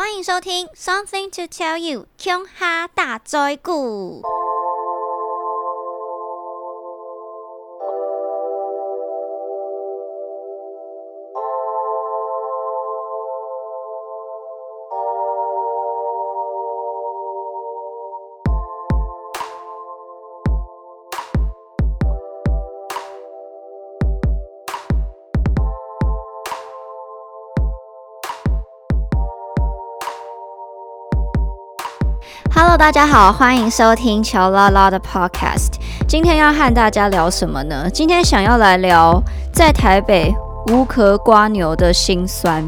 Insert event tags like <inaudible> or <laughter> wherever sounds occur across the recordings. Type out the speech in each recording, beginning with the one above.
欢迎收听《Something to Tell You》琼哈大灾故。大家好，欢迎收听乔拉拉的 Podcast。今天要和大家聊什么呢？今天想要来聊在台北无壳瓜牛的辛酸。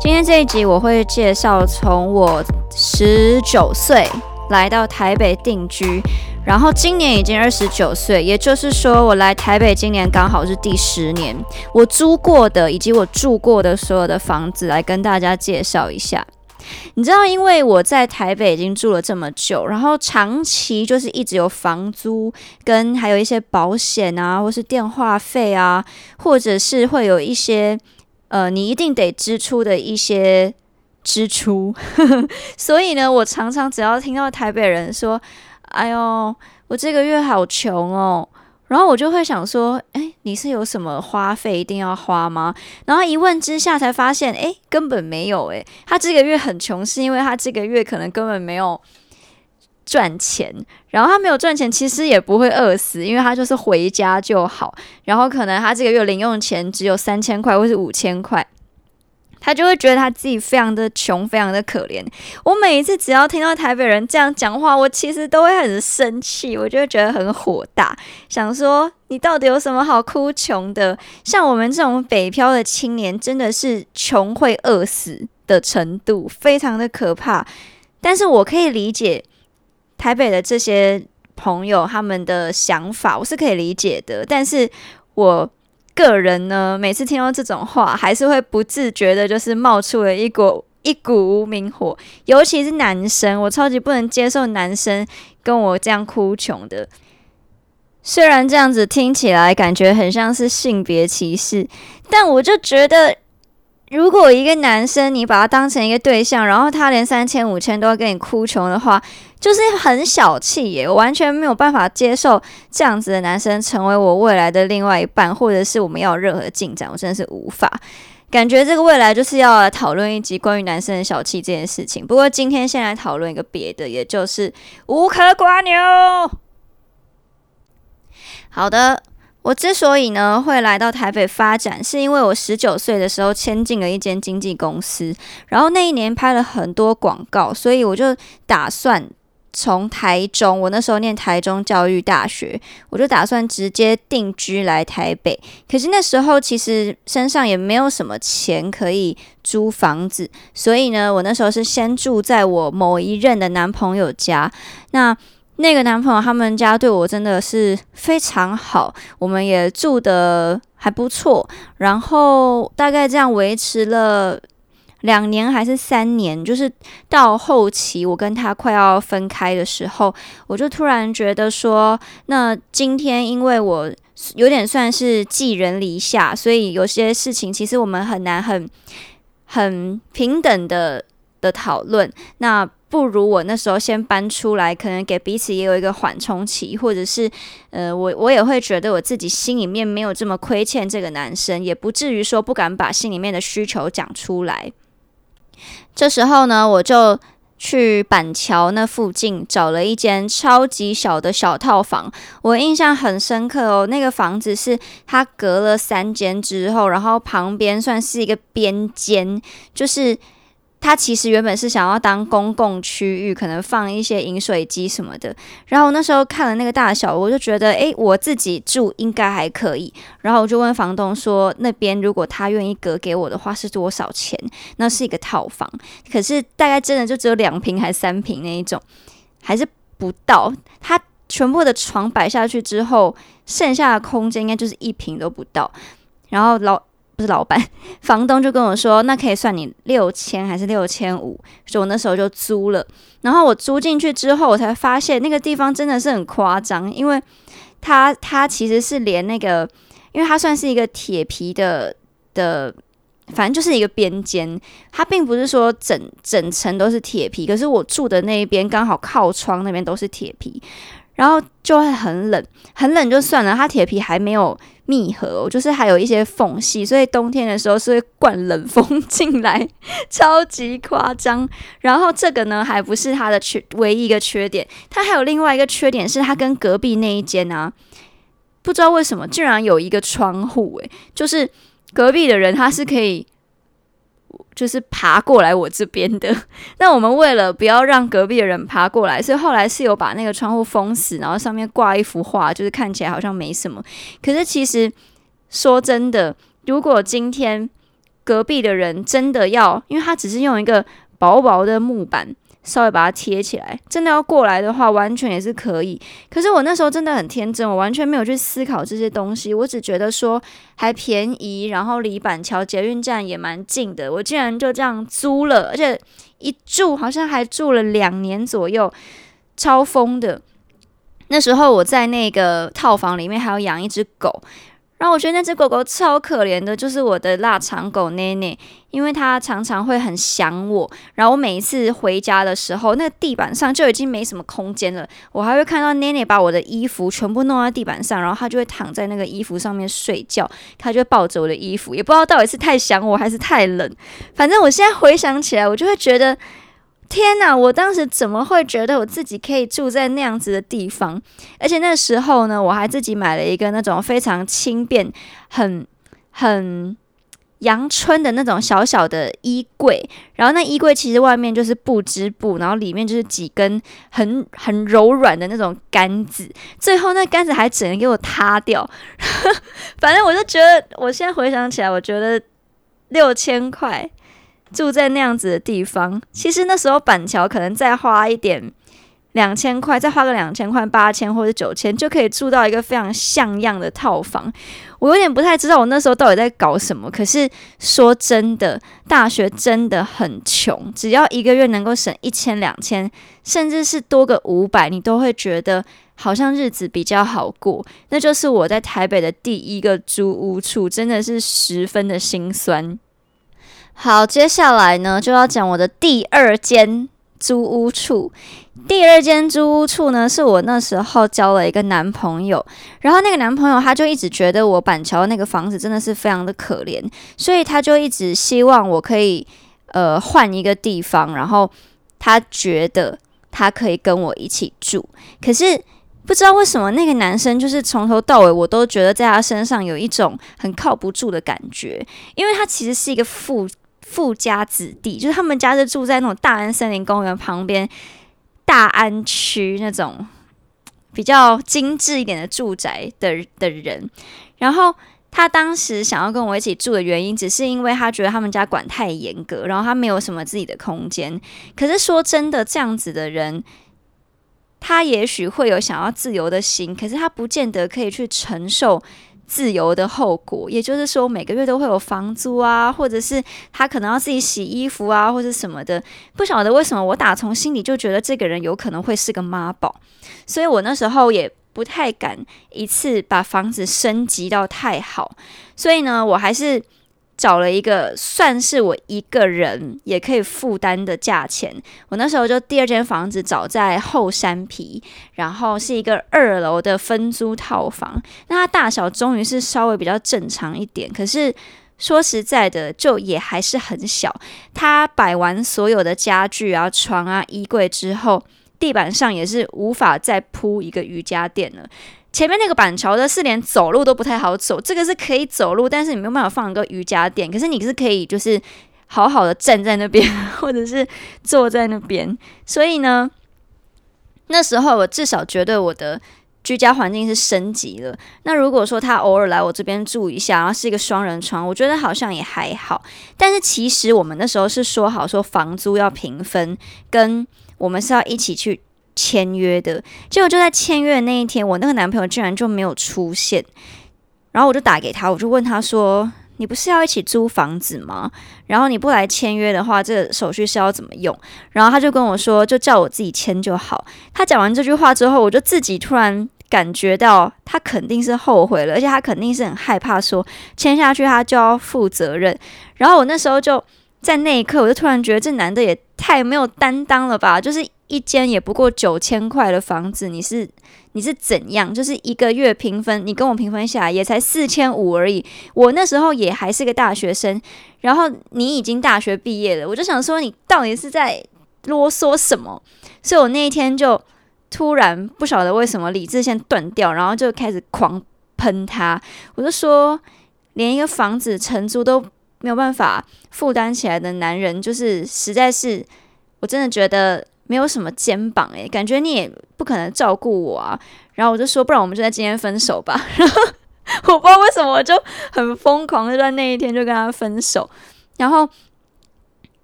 今天这一集我会介绍从我十九岁来到台北定居，然后今年已经二十九岁，也就是说我来台北今年刚好是第十年。我租过的以及我住过的所有的房子，来跟大家介绍一下。你知道，因为我在台北已经住了这么久，然后长期就是一直有房租跟还有一些保险啊，或是电话费啊，或者是会有一些呃你一定得支出的一些支出，<laughs> 所以呢，我常常只要听到台北人说：“哎呦，我这个月好穷哦。”然后我就会想说，哎，你是有什么花费一定要花吗？然后一问之下才发现，哎，根本没有。哎，他这个月很穷，是因为他这个月可能根本没有赚钱。然后他没有赚钱，其实也不会饿死，因为他就是回家就好。然后可能他这个月零用钱只有三千块或是五千块。他就会觉得他自己非常的穷，非常的可怜。我每一次只要听到台北人这样讲话，我其实都会很生气，我就会觉得很火大，想说你到底有什么好哭穷的？像我们这种北漂的青年，真的是穷会饿死的程度，非常的可怕。但是我可以理解台北的这些朋友他们的想法，我是可以理解的，但是我。个人呢，每次听到这种话，还是会不自觉的，就是冒出了一股一股无名火。尤其是男生，我超级不能接受男生跟我这样哭穷的。虽然这样子听起来感觉很像是性别歧视，但我就觉得。如果一个男生你把他当成一个对象，然后他连三千五千都要跟你哭穷的话，就是很小气耶！我完全没有办法接受这样子的男生成为我未来的另外一半，或者是我们要有任何进展，我真的是无法。感觉这个未来就是要来讨论一集关于男生的小气这件事情。不过今天先来讨论一个别的，也就是无壳瓜牛。好的。我之所以呢会来到台北发展，是因为我十九岁的时候签进了一间经纪公司，然后那一年拍了很多广告，所以我就打算从台中，我那时候念台中教育大学，我就打算直接定居来台北。可是那时候其实身上也没有什么钱可以租房子，所以呢，我那时候是先住在我某一任的男朋友家。那那个男朋友他们家对我真的是非常好，我们也住的还不错，然后大概这样维持了两年还是三年，就是到后期我跟他快要分开的时候，我就突然觉得说，那今天因为我有点算是寄人篱下，所以有些事情其实我们很难很很平等的的讨论，那。不如我那时候先搬出来，可能给彼此也有一个缓冲期，或者是，呃，我我也会觉得我自己心里面没有这么亏欠这个男生，也不至于说不敢把心里面的需求讲出来。这时候呢，我就去板桥那附近找了一间超级小的小套房，我印象很深刻哦。那个房子是它隔了三间之后，然后旁边算是一个边间，就是。他其实原本是想要当公共区域，可能放一些饮水机什么的。然后那时候看了那个大小，我就觉得，诶，我自己住应该还可以。然后我就问房东说，那边如果他愿意隔给我的话，是多少钱？那是一个套房，可是大概真的就只有两平还是三平那一种，还是不到。他全部的床摆下去之后，剩下的空间应该就是一平都不到。然后老。不是老板，<laughs> 房东就跟我说，那可以算你六千还是六千五？所以我那时候就租了。然后我租进去之后，我才发现那个地方真的是很夸张，因为它它其实是连那个，因为它算是一个铁皮的的反正就是一个边间，它并不是说整整层都是铁皮，可是我住的那一边刚好靠窗那边都是铁皮，然后就会很冷，很冷就算了，它铁皮还没有密合，就是还有一些缝隙，所以冬天的时候是会灌冷风进来，<laughs> 超级夸张。然后这个呢还不是它的缺唯一一个缺点，它还有另外一个缺点是它跟隔壁那一间啊，不知道为什么竟然有一个窗户，诶，就是。隔壁的人他是可以，就是爬过来我这边的。<laughs> 那我们为了不要让隔壁的人爬过来，所以后来是有把那个窗户封死，然后上面挂一幅画，就是看起来好像没什么。可是其实说真的，如果今天隔壁的人真的要，因为他只是用一个薄薄的木板。稍微把它贴起来，真的要过来的话，完全也是可以。可是我那时候真的很天真，我完全没有去思考这些东西，我只觉得说还便宜，然后离板桥捷运站也蛮近的，我竟然就这样租了，而且一住好像还住了两年左右，超疯的。那时候我在那个套房里面还要养一只狗。然后我觉得那只狗狗超可怜的，就是我的腊肠狗奈奈，因为它常常会很想我。然后我每一次回家的时候，那个地板上就已经没什么空间了，我还会看到奈奈把我的衣服全部弄在地板上，然后它就会躺在那个衣服上面睡觉，它就会抱着我的衣服，也不知道到底是太想我还是太冷。反正我现在回想起来，我就会觉得。天哪！我当时怎么会觉得我自己可以住在那样子的地方？而且那时候呢，我还自己买了一个那种非常轻便、很很阳春的那种小小的衣柜。然后那衣柜其实外面就是布织布，然后里面就是几根很很柔软的那种杆子。最后那杆子还只能给我塌掉。<laughs> 反正我就觉得，我现在回想起来，我觉得六千块。住在那样子的地方，其实那时候板桥可能再花一点两千块，再花个两千块、八千或者九千，就可以住到一个非常像样的套房。我有点不太知道我那时候到底在搞什么。可是说真的，大学真的很穷，只要一个月能够省一千、两千，甚至是多个五百，你都会觉得好像日子比较好过。那就是我在台北的第一个租屋处，真的是十分的心酸。好，接下来呢就要讲我的第二间租屋处。第二间租屋处呢，是我那时候交了一个男朋友，然后那个男朋友他就一直觉得我板桥那个房子真的是非常的可怜，所以他就一直希望我可以呃换一个地方，然后他觉得他可以跟我一起住。可是不知道为什么那个男生就是从头到尾我都觉得在他身上有一种很靠不住的感觉，因为他其实是一个富。富家子弟，就是他们家是住在那种大安森林公园旁边大安区那种比较精致一点的住宅的的人。然后他当时想要跟我一起住的原因，只是因为他觉得他们家管太严格，然后他没有什么自己的空间。可是说真的，这样子的人，他也许会有想要自由的心，可是他不见得可以去承受。自由的后果，也就是说每个月都会有房租啊，或者是他可能要自己洗衣服啊，或者什么的。不晓得为什么，我打从心里就觉得这个人有可能会是个妈宝，所以我那时候也不太敢一次把房子升级到太好。所以呢，我还是。找了一个算是我一个人也可以负担的价钱。我那时候就第二间房子找在后山皮，然后是一个二楼的分租套房。那它大小终于是稍微比较正常一点，可是说实在的，就也还是很小。它摆完所有的家具啊、床啊、衣柜之后，地板上也是无法再铺一个瑜伽垫了。前面那个板桥的是连走路都不太好走，这个是可以走路，但是你没有办法放一个瑜伽垫。可是你是可以，就是好好的站在那边，<laughs> 或者是坐在那边。所以呢，那时候我至少觉得我的居家环境是升级了。那如果说他偶尔来我这边住一下，然后是一个双人床，我觉得好像也还好。但是其实我们那时候是说好说房租要平分，跟我们是要一起去。签约的结果就在签约的那一天，我那个男朋友居然就没有出现。然后我就打给他，我就问他说：“你不是要一起租房子吗？然后你不来签约的话，这个手续是要怎么用？”然后他就跟我说：“就叫我自己签就好。”他讲完这句话之后，我就自己突然感觉到他肯定是后悔了，而且他肯定是很害怕，说签下去他就要负责任。然后我那时候就在那一刻，我就突然觉得这男的也太没有担当了吧！就是一间也不过九千块的房子，你是你是怎样？就是一个月平分，你跟我平分下来也才四千五而已。我那时候也还是个大学生，然后你已经大学毕业了，我就想说你到底是在啰嗦什么？所以我那一天就。突然不晓得为什么理智线断掉，然后就开始狂喷他。我就说，连一个房子承租都没有办法负担起来的男人，就是实在是，我真的觉得没有什么肩膀诶，感觉你也不可能照顾我啊。然后我就说，不然我们就在今天分手吧。<laughs> 然后我不知道为什么，我就很疯狂，就在那一天就跟他分手。然后。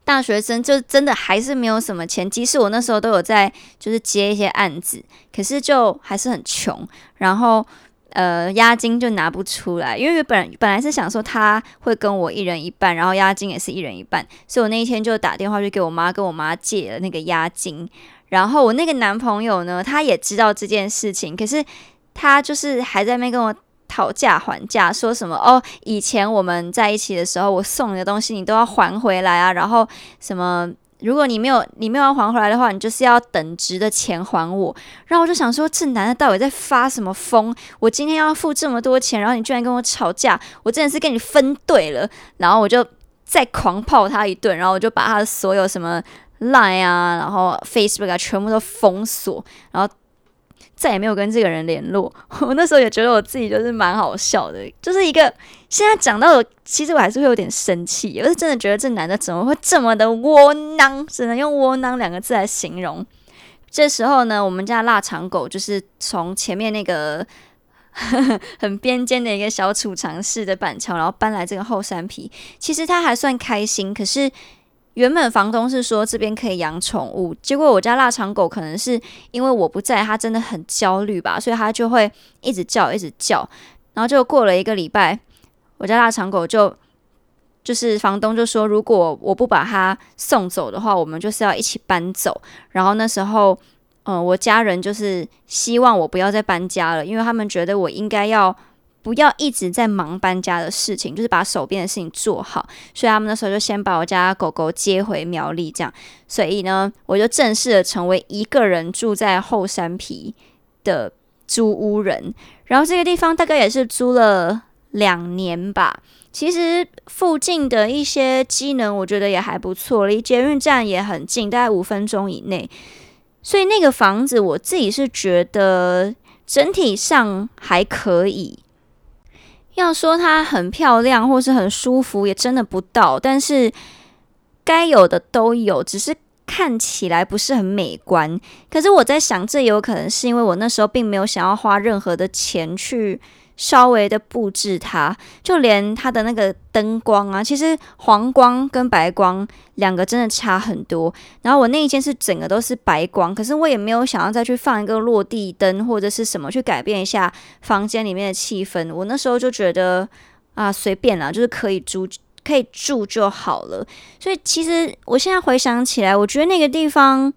大学生就真的还是没有什么钱，即使我那时候都有在就是接一些案子，可是就还是很穷，然后呃押金就拿不出来，因为本本来是想说他会跟我一人一半，然后押金也是一人一半，所以我那一天就打电话去给我妈，跟我妈借了那个押金，然后我那个男朋友呢，他也知道这件事情，可是他就是还在那跟我。讨价还价，说什么哦？以前我们在一起的时候，我送你的东西你都要还回来啊。然后什么？如果你没有你没有要还回来的话，你就是要等值的钱还我。然后我就想说，这男的到底在发什么疯？我今天要付这么多钱，然后你居然跟我吵架，我真的是跟你分对了。然后我就再狂泡他一顿，然后我就把他的所有什么 Line 啊，然后 Facebook 啊，全部都封锁，然后。再也没有跟这个人联络。<laughs> 我那时候也觉得我自己就是蛮好笑的，就是一个现在讲到，其实我还是会有点生气。我是真的觉得这男的怎么会这么的窝囊，只能用窝囊两个字来形容。这时候呢，我们家腊肠狗就是从前面那个 <laughs> 很边间的一个小储藏室的板桥，然后搬来这个后山皮。其实他还算开心，可是。原本房东是说这边可以养宠物，结果我家腊肠狗可能是因为我不在，它真的很焦虑吧，所以它就会一直叫，一直叫。然后就过了一个礼拜，我家腊肠狗就就是房东就说，如果我不把它送走的话，我们就是要一起搬走。然后那时候，嗯，我家人就是希望我不要再搬家了，因为他们觉得我应该要。不要一直在忙搬家的事情，就是把手边的事情做好。所以他们那时候就先把我家狗狗接回苗栗，这样。所以呢，我就正式的成为一个人住在后山皮的租屋人。然后这个地方大概也是租了两年吧。其实附近的一些机能，我觉得也还不错，离捷运站也很近，大概五分钟以内。所以那个房子，我自己是觉得整体上还可以。要说它很漂亮或是很舒服，也真的不到。但是该有的都有，只是看起来不是很美观。可是我在想，这有可能是因为我那时候并没有想要花任何的钱去。稍微的布置它，就连它的那个灯光啊，其实黄光跟白光两个真的差很多。然后我那一间是整个都是白光，可是我也没有想要再去放一个落地灯或者是什么去改变一下房间里面的气氛。我那时候就觉得啊，随便啦，就是可以住可以住就好了。所以其实我现在回想起来，我觉得那个地方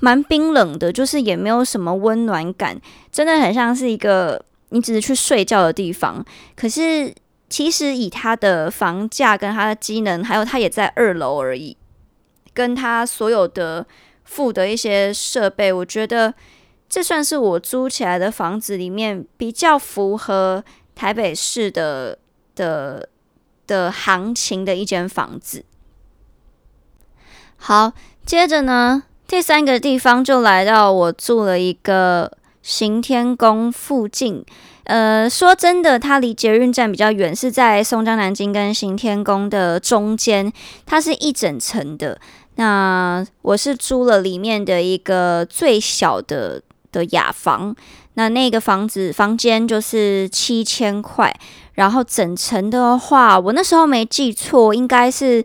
蛮冰冷的，就是也没有什么温暖感，真的很像是一个。你只是去睡觉的地方，可是其实以它的房价跟它的机能，还有它也在二楼而已，跟它所有的附的一些设备，我觉得这算是我租起来的房子里面比较符合台北市的的的行情的一间房子。好，接着呢，第三个地方就来到我住了一个。行天宫附近，呃，说真的，它离捷运站比较远，是在松江南京跟行天宫的中间，它是一整层的。那我是租了里面的一个最小的的雅房，那那个房子房间就是七千块，然后整层的话，我那时候没记错，应该是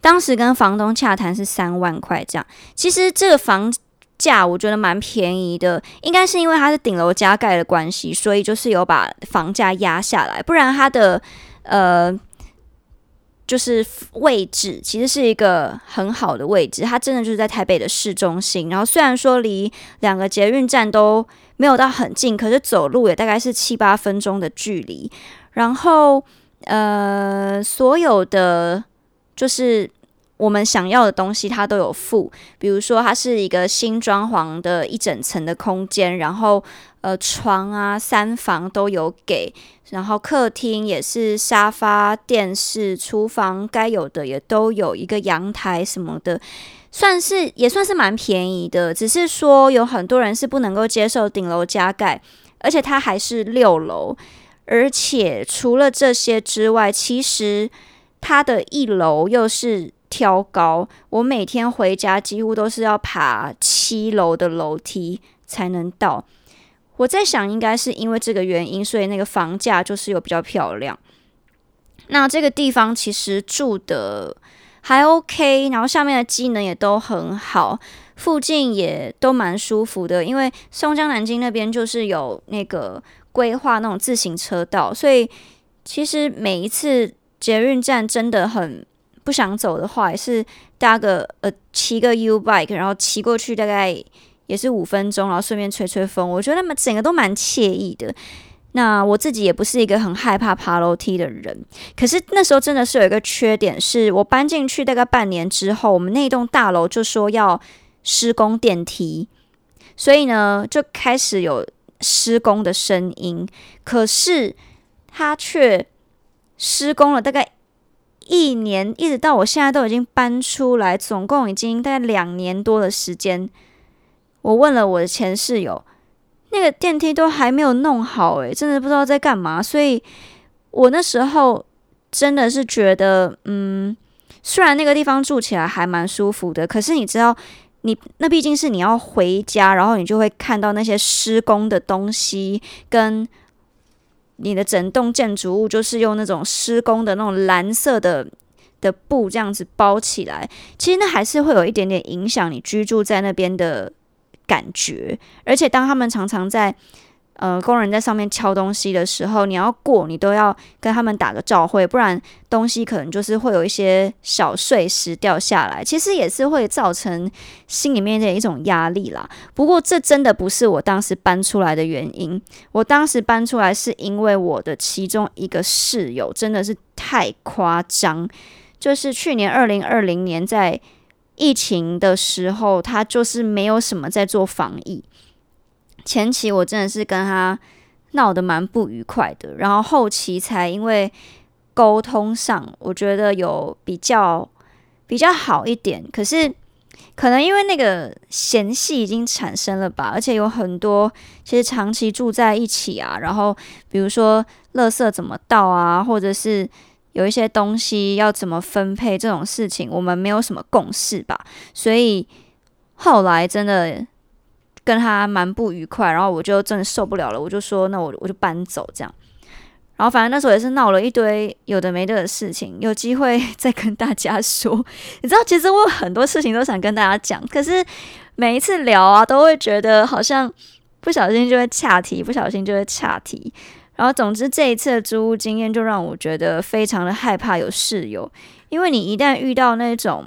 当时跟房东洽谈是三万块这样。其实这个房。价我觉得蛮便宜的，应该是因为它是顶楼加盖的关系，所以就是有把房价压下来，不然它的呃就是位置其实是一个很好的位置，它真的就是在台北的市中心。然后虽然说离两个捷运站都没有到很近，可是走路也大概是七八分钟的距离。然后呃，所有的就是我们想要的东西，它都有附。比如说，它是一个新装潢的一整层的空间，然后呃，床啊、三房都有给。然后客厅也是沙发、电视、厨房该有的也都有一个阳台什么的，算是也算是蛮便宜的。只是说有很多人是不能够接受顶楼加盖，而且它还是六楼，而且除了这些之外，其实它的一楼又是挑高，我每天回家几乎都是要爬七楼的楼梯才能到。我在想，应该是因为这个原因，所以那个房价就是有比较漂亮。那这个地方其实住的还 OK，然后下面的机能也都很好，附近也都蛮舒服的。因为松江南京那边就是有那个规划那种自行车道，所以其实每一次捷运站真的很不想走的话，也是搭个呃骑个 U bike，然后骑过去大概。也是五分钟，然后顺便吹吹风，我觉得他们整个都蛮惬意的。那我自己也不是一个很害怕爬楼梯的人，可是那时候真的是有一个缺点，是我搬进去大概半年之后，我们那栋大楼就说要施工电梯，所以呢就开始有施工的声音。可是它却施工了大概一年，一直到我现在都已经搬出来，总共已经大概两年多的时间。我问了我的前室友，那个电梯都还没有弄好，诶，真的不知道在干嘛。所以我那时候真的是觉得，嗯，虽然那个地方住起来还蛮舒服的，可是你知道，你那毕竟是你要回家，然后你就会看到那些施工的东西，跟你的整栋建筑物就是用那种施工的那种蓝色的的布这样子包起来，其实那还是会有一点点影响你居住在那边的。感觉，而且当他们常常在呃工人在上面敲东西的时候，你要过，你都要跟他们打个照会，不然东西可能就是会有一些小碎石掉下来，其实也是会造成心里面的一种压力啦。不过这真的不是我当时搬出来的原因，我当时搬出来是因为我的其中一个室友真的是太夸张，就是去年二零二零年在。疫情的时候，他就是没有什么在做防疫。前期我真的是跟他闹得蛮不愉快的，然后后期才因为沟通上，我觉得有比较比较好一点。可是可能因为那个嫌隙已经产生了吧，而且有很多其实长期住在一起啊，然后比如说垃圾怎么倒啊，或者是。有一些东西要怎么分配这种事情，我们没有什么共识吧，所以后来真的跟他蛮不愉快，然后我就真的受不了了，我就说那我我就搬走这样，然后反正那时候也是闹了一堆有的没的的事情，有机会再跟大家说。<laughs> 你知道，其实我有很多事情都想跟大家讲，可是每一次聊啊，都会觉得好像不小心就会岔题，不小心就会岔题。然后，总之这一次的租屋经验就让我觉得非常的害怕有室友，因为你一旦遇到那种，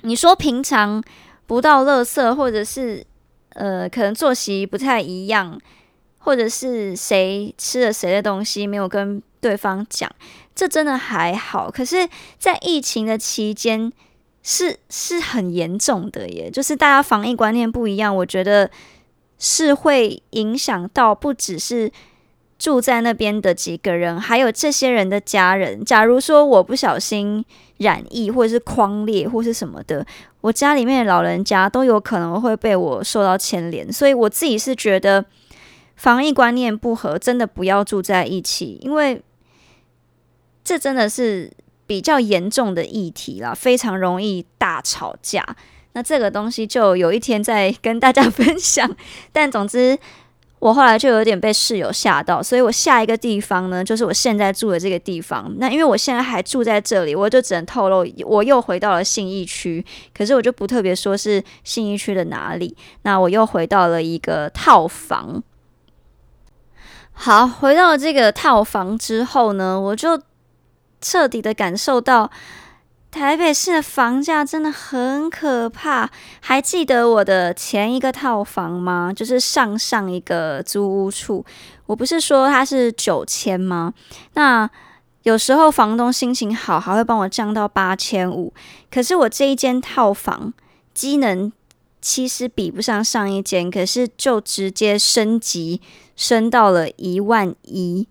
你说平常不到垃圾，或者是呃可能作息不太一样，或者是谁吃了谁的东西没有跟对方讲，这真的还好。可是，在疫情的期间是是很严重的耶，就是大家防疫观念不一样，我觉得是会影响到不只是。住在那边的几个人，还有这些人的家人。假如说我不小心染疫，或者是框裂，或是什么的，我家里面的老人家都有可能会被我受到牵连。所以我自己是觉得，防疫观念不合，真的不要住在一起，因为这真的是比较严重的议题啦，非常容易大吵架。那这个东西就有一天再跟大家分享。<laughs> 但总之。我后来就有点被室友吓到，所以我下一个地方呢，就是我现在住的这个地方。那因为我现在还住在这里，我就只能透露我又回到了信义区，可是我就不特别说是信义区的哪里。那我又回到了一个套房。好，回到了这个套房之后呢，我就彻底的感受到台北市的房价真的很可怕。还记得我的前一个套房吗？就是上上一个租屋处，我不是说它是九千吗？那有时候房东心情好，还会帮我降到八千五。可是我这一间套房机能其实比不上上一间，可是就直接升级升到了一万一，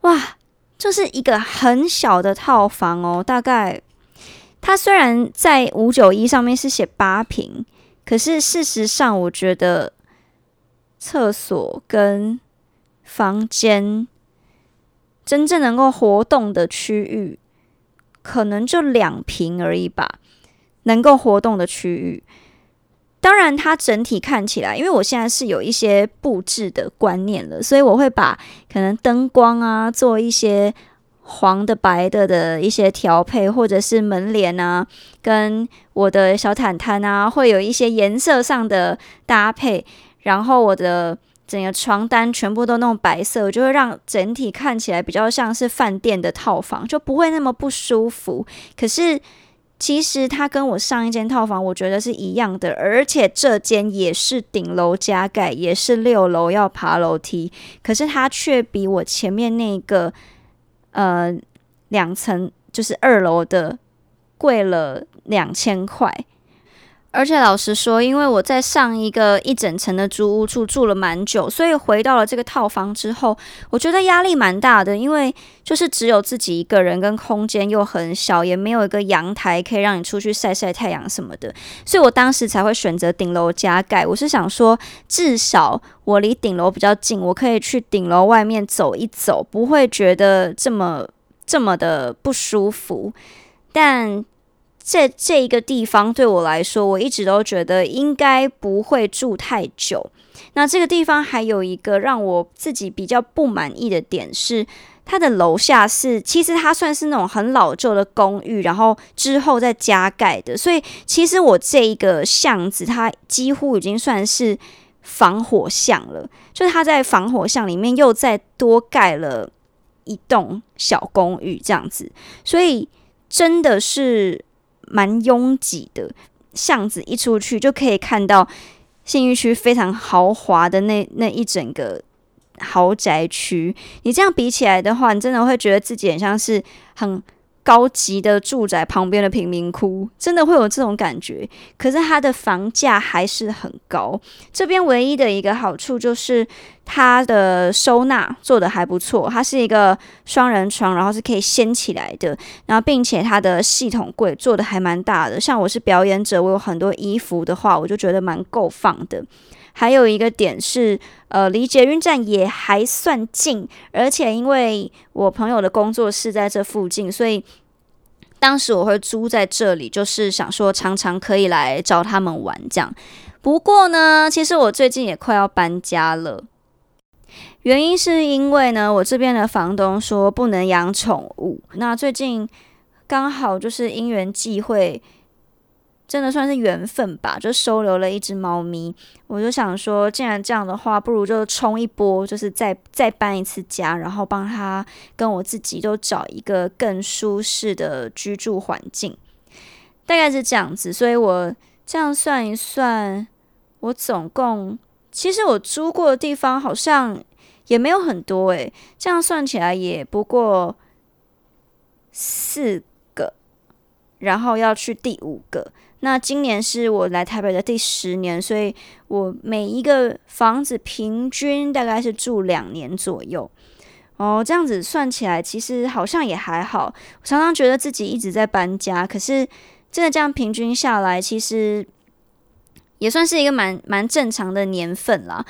哇！就是一个很小的套房哦，大概它虽然在五九一上面是写八平，可是事实上我觉得厕所跟房间真正能够活动的区域，可能就两平而已吧，能够活动的区域。当然，它整体看起来，因为我现在是有一些布置的观念了，所以我会把可能灯光啊做一些黄的、白的的一些调配，或者是门帘啊，跟我的小毯毯啊，会有一些颜色上的搭配。然后我的整个床单全部都弄白色，就会让整体看起来比较像是饭店的套房，就不会那么不舒服。可是。其实它跟我上一间套房，我觉得是一样的，而且这间也是顶楼加盖，也是六楼要爬楼梯，可是它却比我前面那个呃两层就是二楼的贵了两千块。而且老实说，因为我在上一个一整层的租屋处住了蛮久，所以回到了这个套房之后，我觉得压力蛮大的。因为就是只有自己一个人，跟空间又很小，也没有一个阳台可以让你出去晒晒太阳什么的，所以我当时才会选择顶楼加盖。我是想说，至少我离顶楼比较近，我可以去顶楼外面走一走，不会觉得这么这么的不舒服。但这这一个地方对我来说，我一直都觉得应该不会住太久。那这个地方还有一个让我自己比较不满意的点是，它的楼下是其实它算是那种很老旧的公寓，然后之后再加盖的。所以其实我这一个巷子，它几乎已经算是防火巷了，就是它在防火巷里面又再多盖了一栋小公寓这样子，所以真的是。蛮拥挤的巷子，一出去就可以看到信义区非常豪华的那那一整个豪宅区。你这样比起来的话，你真的会觉得自己很像是很。高级的住宅旁边的贫民窟，真的会有这种感觉。可是它的房价还是很高。这边唯一的一个好处就是它的收纳做的还不错，它是一个双人床，然后是可以掀起来的。然后并且它的系统柜做的还蛮大的。像我是表演者，我有很多衣服的话，我就觉得蛮够放的。还有一个点是，呃，离捷运站也还算近，而且因为我朋友的工作室在这附近，所以当时我会租在这里，就是想说常常可以来找他们玩这样。不过呢，其实我最近也快要搬家了，原因是因为呢，我这边的房东说不能养宠物。那最近刚好就是因缘际会。真的算是缘分吧，就收留了一只猫咪。我就想说，既然这样的话，不如就冲一波，就是再再搬一次家，然后帮他跟我自己都找一个更舒适的居住环境，大概是这样子。所以我这样算一算，我总共其实我租过的地方好像也没有很多诶，这样算起来也不过四个，然后要去第五个。那今年是我来台北的第十年，所以我每一个房子平均大概是住两年左右。哦，这样子算起来，其实好像也还好。我常常觉得自己一直在搬家，可是真的这样平均下来，其实也算是一个蛮蛮正常的年份啦。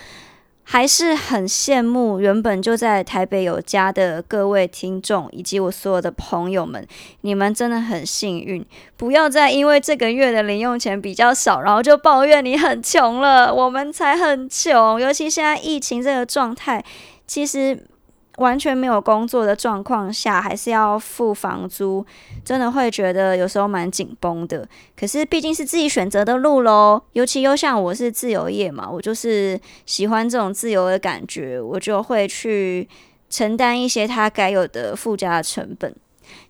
还是很羡慕原本就在台北有家的各位听众，以及我所有的朋友们，你们真的很幸运。不要再因为这个月的零用钱比较少，然后就抱怨你很穷了。我们才很穷，尤其现在疫情这个状态，其实。完全没有工作的状况下，还是要付房租，真的会觉得有时候蛮紧绷的。可是毕竟是自己选择的路喽，尤其又像我是自由业嘛，我就是喜欢这种自由的感觉，我就会去承担一些他该有的附加的成本。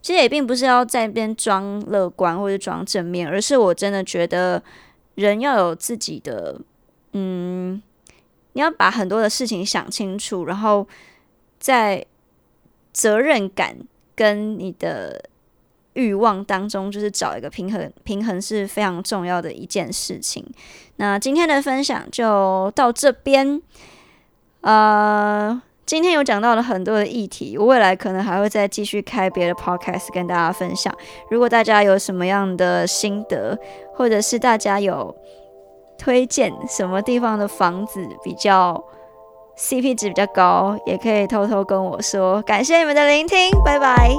其实也并不是要在边装乐观或者装正面，而是我真的觉得人要有自己的，嗯，你要把很多的事情想清楚，然后在责任感跟你的欲望当中，就是找一个平衡，平衡是非常重要的一件事情。那今天的分享就到这边，呃。今天有讲到了很多的议题，我未来可能还会再继续开别的 podcast 跟大家分享。如果大家有什么样的心得，或者是大家有推荐什么地方的房子比较 CP 值比较高，也可以偷偷跟我说。感谢你们的聆听，拜拜。